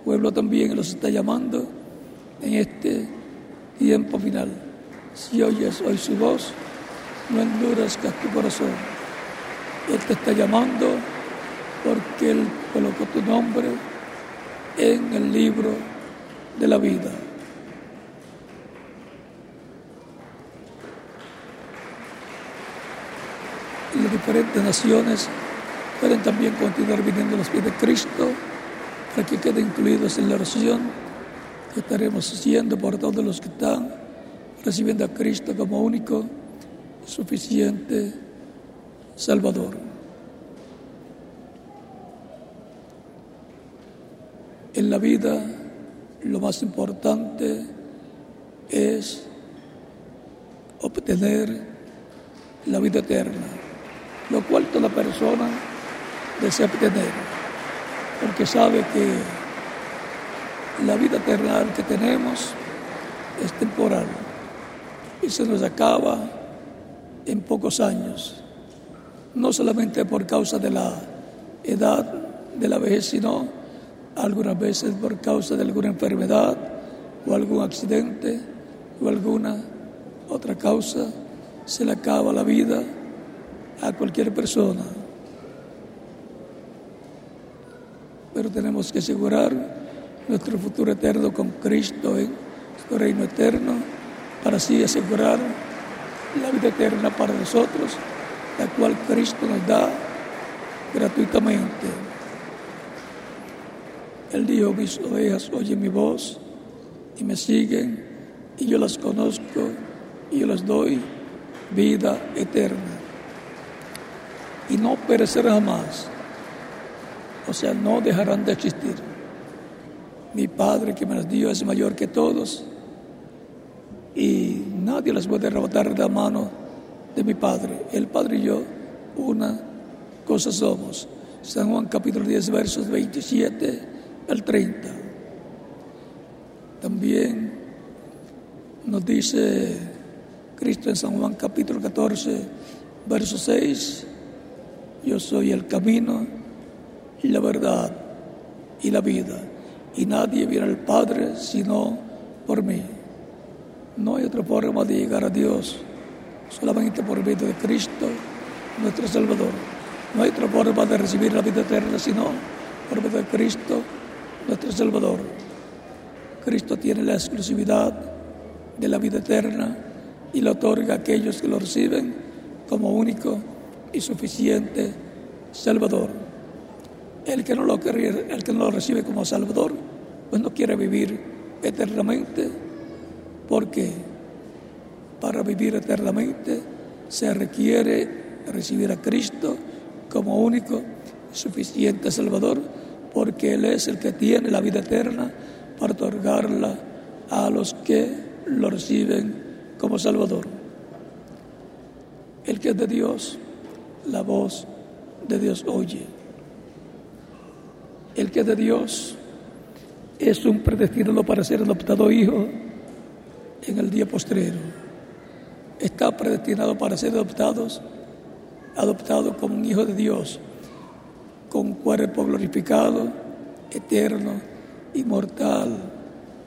S1: pueblo también los está llamando en este tiempo final. Si oyes hoy su voz, no endurezcas tu corazón. Él te está llamando porque Él colocó tu nombre en el libro de la vida. y las diferentes naciones pueden también continuar viniendo a los pies de Cristo para que queden incluidos en la oración que estaremos haciendo por todos los que están recibiendo a Cristo como único y suficiente Salvador. En la vida lo más importante es obtener la vida eterna lo cual toda persona desea obtener, porque sabe que la vida terrenal que tenemos es temporal y se nos acaba en pocos años, no solamente por causa de la edad, de la vejez, sino algunas veces por causa de alguna enfermedad o algún accidente o alguna otra causa, se le acaba la vida a cualquier persona. Pero tenemos que asegurar nuestro futuro eterno con Cristo en su reino eterno, para así asegurar la vida eterna para nosotros, la cual Cristo nos da gratuitamente. Él dijo, mis ovejas oyen mi voz y me siguen, y yo las conozco y yo les doy vida eterna y no perecerán jamás. O sea, no dejarán de existir. Mi Padre que me las dio es mayor que todos y nadie las puede arrebatar de la mano de mi Padre. El Padre y yo, una cosa somos. San Juan capítulo 10, versos 27 al 30. También nos dice Cristo en San Juan capítulo 14, verso 6 yo soy el camino y la verdad y la vida. Y nadie viene al Padre sino por mí. No hay otra forma de llegar a Dios, solamente por medio de Cristo, nuestro Salvador. No hay otra forma de recibir la vida eterna sino por medio de Cristo, nuestro Salvador. Cristo tiene la exclusividad de la vida eterna y la otorga a aquellos que lo reciben como único y suficiente Salvador. El que no lo, el que no lo recibe como Salvador, pues no quiere vivir eternamente, porque para vivir eternamente se requiere recibir a Cristo como único y suficiente Salvador, porque Él es el que tiene la vida eterna para otorgarla a los que lo reciben como Salvador. El que es de Dios, la voz de Dios oye. El que es de Dios es un predestinado para ser adoptado hijo en el día postrero. Está predestinado para ser adoptados, adoptado como un hijo de Dios, con cuerpo glorificado, eterno, inmortal,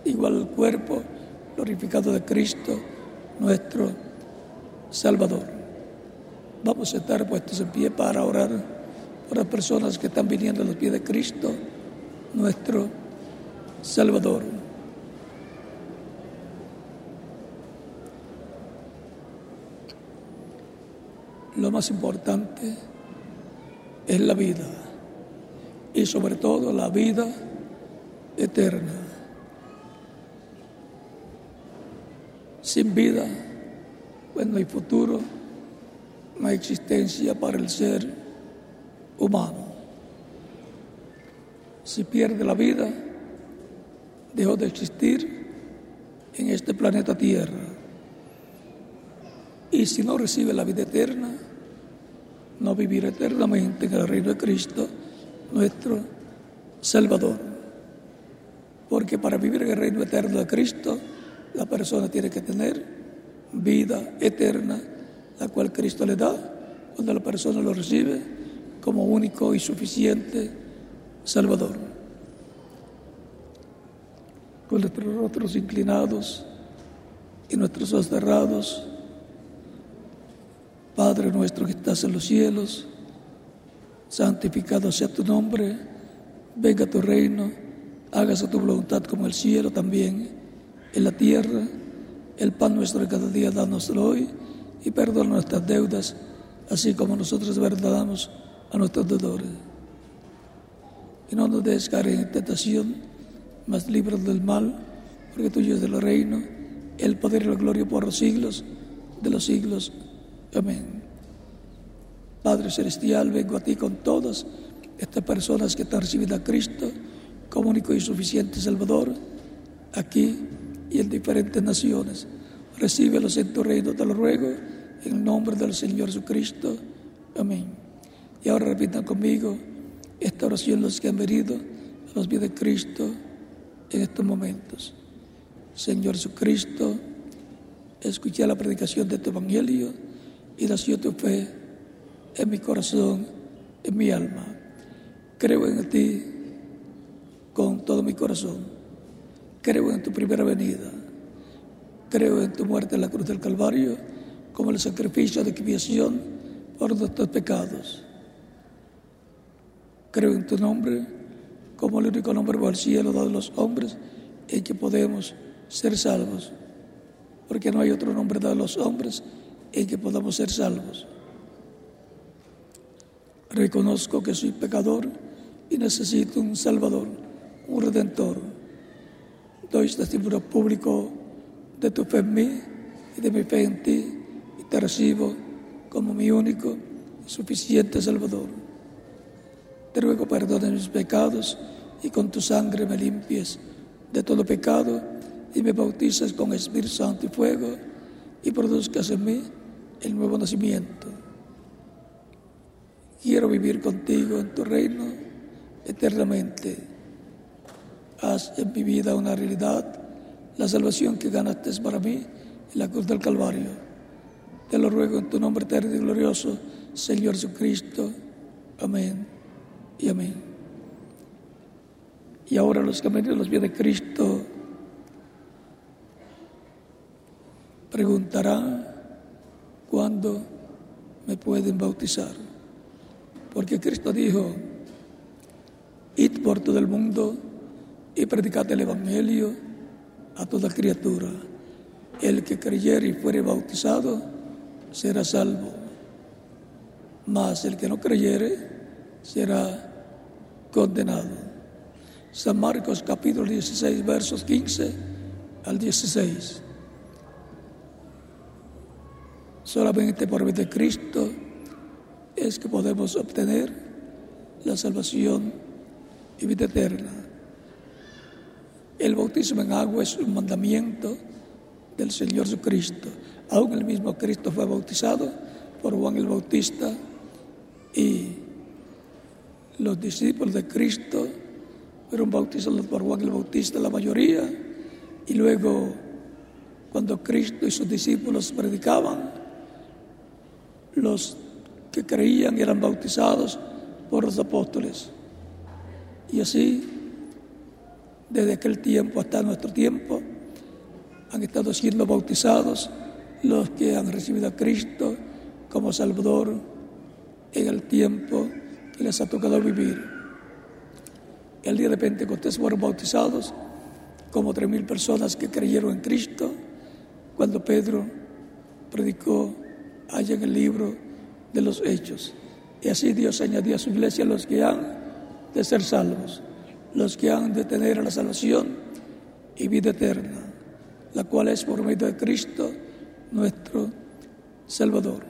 S1: igual al cuerpo glorificado de Cristo, nuestro Salvador. Vamos a estar puestos en pie para orar por las personas que están viniendo a los pies de Cristo, nuestro Salvador. Lo más importante es la vida y sobre todo la vida eterna. Sin vida, pues no hay futuro, no hay existencia para el ser humano. Si pierde la vida, dejó de existir en este planeta Tierra. Y si no recibe la vida eterna, no vivirá eternamente en el reino de Cristo, nuestro Salvador. Porque para vivir en el reino eterno de Cristo, la persona tiene que tener vida eterna, la cual Cristo le da cuando la persona lo recibe como único y suficiente Salvador. Con nuestros rostros inclinados y nuestros ojos cerrados, Padre nuestro que estás en los cielos, santificado sea tu nombre, venga tu reino, hágase tu voluntad como el cielo también en la tierra. El pan nuestro de cada día danoslo hoy y perdona nuestras deudas, así como nosotros perdonamos a nuestros deudores. Y no nos dejes caer en tentación, mas libros del mal, porque tuyo es el reino, el poder y la gloria por los siglos de los siglos. Amén. Padre Celestial, vengo a ti con todas estas personas que están recibiendo a Cristo como único y suficiente Salvador, aquí y en diferentes naciones. Recíbelos en tu reino, te lo ruego, en el nombre del Señor Jesucristo. Amén. Y ahora repitan conmigo esta oración los que han venido a los pies de Cristo en estos momentos. Señor Jesucristo, escuché la predicación de tu Evangelio y nació tu fe en mi corazón, en mi alma. Creo en ti con todo mi corazón Creo en tu primera venida. Creo en tu muerte en la cruz del Calvario como el sacrificio de expiación por nuestros pecados. Creo en tu nombre como el único nombre por el cielo dado a los hombres en que podemos ser salvos. Porque no hay otro nombre dado a los hombres en que podamos ser salvos. Reconozco que soy pecador y necesito un Salvador, un Redentor doy testimonio público de tu fe en mí y de mi fe en ti y te recibo como mi único y suficiente Salvador. Te ruego perdone mis pecados y con tu sangre me limpies de todo pecado y me bautices con Espíritu Santo y fuego y produzcas en mí el nuevo nacimiento. Quiero vivir contigo en tu reino eternamente haz en mi vida una realidad la salvación que ganaste para mí en la cruz del Calvario. Te lo ruego en tu nombre eterno y glorioso, Señor Jesucristo. Amén y amén. Y ahora los han los pies de Cristo preguntarán cuándo me pueden bautizar. Porque Cristo dijo, id por todo el mundo y predicad el Evangelio a toda criatura. El que creyere y fuere bautizado será salvo, mas el que no creyere será condenado. San Marcos capítulo 16 versos 15 al 16. Solamente por medio de Cristo es que podemos obtener la salvación y vida eterna. El bautismo en agua es un mandamiento del Señor Jesucristo. Aún el mismo Cristo fue bautizado por Juan el Bautista y los discípulos de Cristo fueron bautizados por Juan el Bautista, la mayoría, y luego cuando Cristo y sus discípulos predicaban, los que creían eran bautizados por los apóstoles. Y así, desde aquel tiempo hasta nuestro tiempo, han estado siendo bautizados los que han recibido a Cristo como Salvador en el tiempo que les ha tocado vivir. El día de Pentecostés fueron bautizados como tres mil personas que creyeron en Cristo cuando Pedro predicó allá en el libro de los Hechos. Y así Dios añadió a su iglesia los que han de ser salvos, los que han de tener la salvación y vida eterna, la cual es por medio de Cristo nuestro Salvador.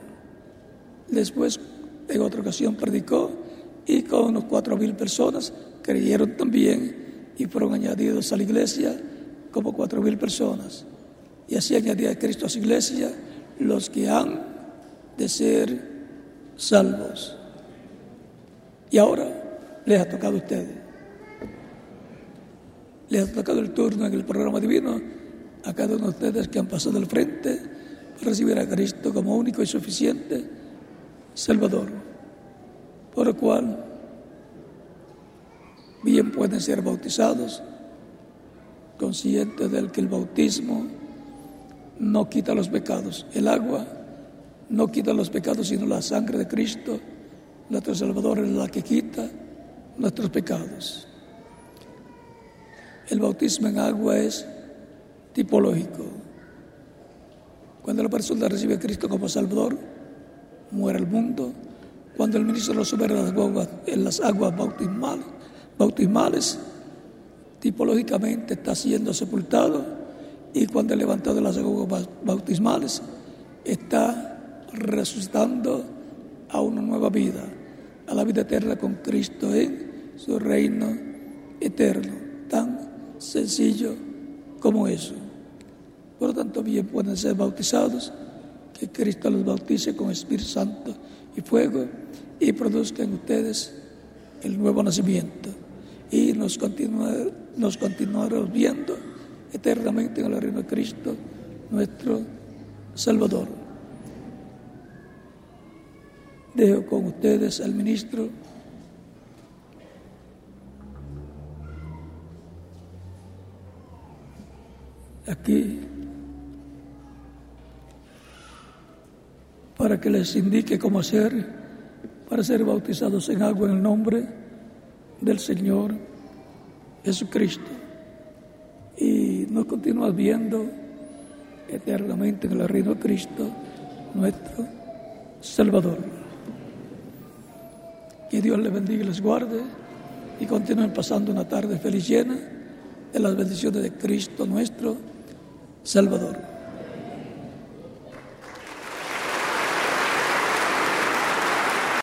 S1: Después, en otra ocasión, predicó y con unos cuatro mil personas creyeron también y fueron añadidos a la iglesia como cuatro mil personas. Y así añadía Cristo a su iglesia los que han de ser salvos. Y ahora les ha tocado a ustedes. Les ha tocado el turno en el programa divino a cada uno de ustedes que han pasado al frente para recibir a Cristo como único y suficiente Salvador. Por lo cual bien pueden ser bautizados, conscientes del que el bautismo no quita los pecados. El agua no quita los pecados, sino la sangre de Cristo, nuestro Salvador, es la que quita nuestros pecados. El bautismo en agua es tipológico. Cuando la persona recibe a Cristo como Salvador, muere el mundo. Cuando el ministro lo sube en las aguas bautismales, tipológicamente está siendo sepultado y cuando es levantado de las aguas bautismales está resucitando a una nueva vida, a la vida eterna con Cristo en su reino eterno, tan sencillo como eso. Por lo tanto, bien pueden ser bautizados, que Cristo los bautice con Espíritu Santo y fuego y produzca en ustedes el nuevo nacimiento y nos, nos continuaremos viendo eternamente en el reino de Cristo, nuestro Salvador. Dejo con ustedes al ministro. Aquí para que les indique cómo hacer para ser bautizados en agua en el nombre del Señor Jesucristo. Y nos continúa viendo eternamente en el reino de Cristo, nuestro Salvador. Que Dios les bendiga y les guarde y continúen pasando una tarde feliz llena de las bendiciones de Cristo nuestro Salvador.